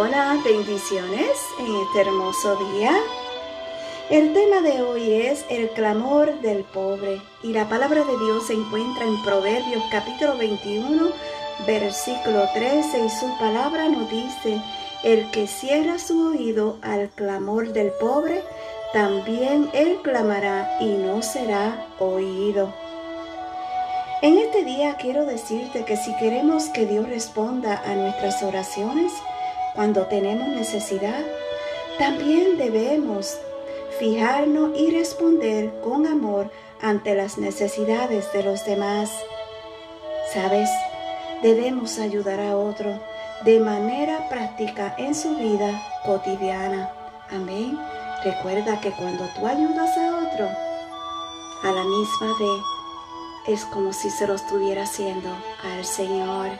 Hola, bendiciones en este hermoso día. El tema de hoy es el clamor del pobre y la palabra de Dios se encuentra en Proverbios capítulo 21, versículo 13 y su palabra nos dice, el que cierra su oído al clamor del pobre, también él clamará y no será oído. En este día quiero decirte que si queremos que Dios responda a nuestras oraciones, cuando tenemos necesidad, también debemos fijarnos y responder con amor ante las necesidades de los demás. ¿Sabes? Debemos ayudar a otro de manera práctica en su vida cotidiana. Amén. Recuerda que cuando tú ayudas a otro, a la misma vez, es como si se lo estuviera haciendo al Señor.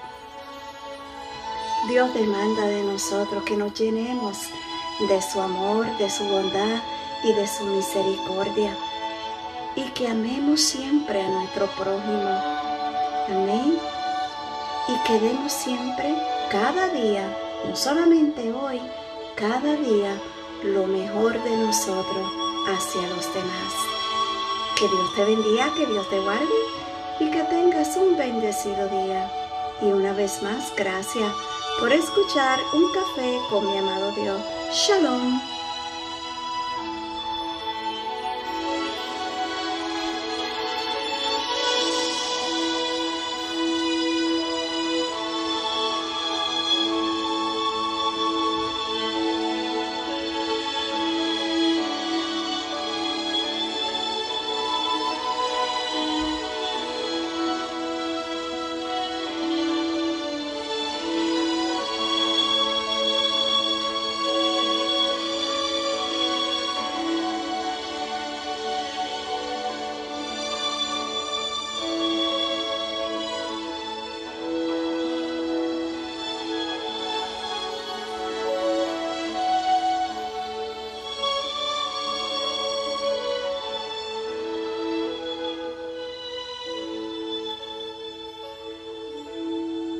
Dios demanda de nosotros que nos llenemos de su amor, de su bondad y de su misericordia y que amemos siempre a nuestro prójimo. Amén. Y que demos siempre, cada día, no solamente hoy, cada día, lo mejor de nosotros hacia los demás. Que Dios te bendiga, que Dios te guarde y que tengas un bendecido día. Y una vez más, gracias por escuchar un café con mi amado Dios. Shalom.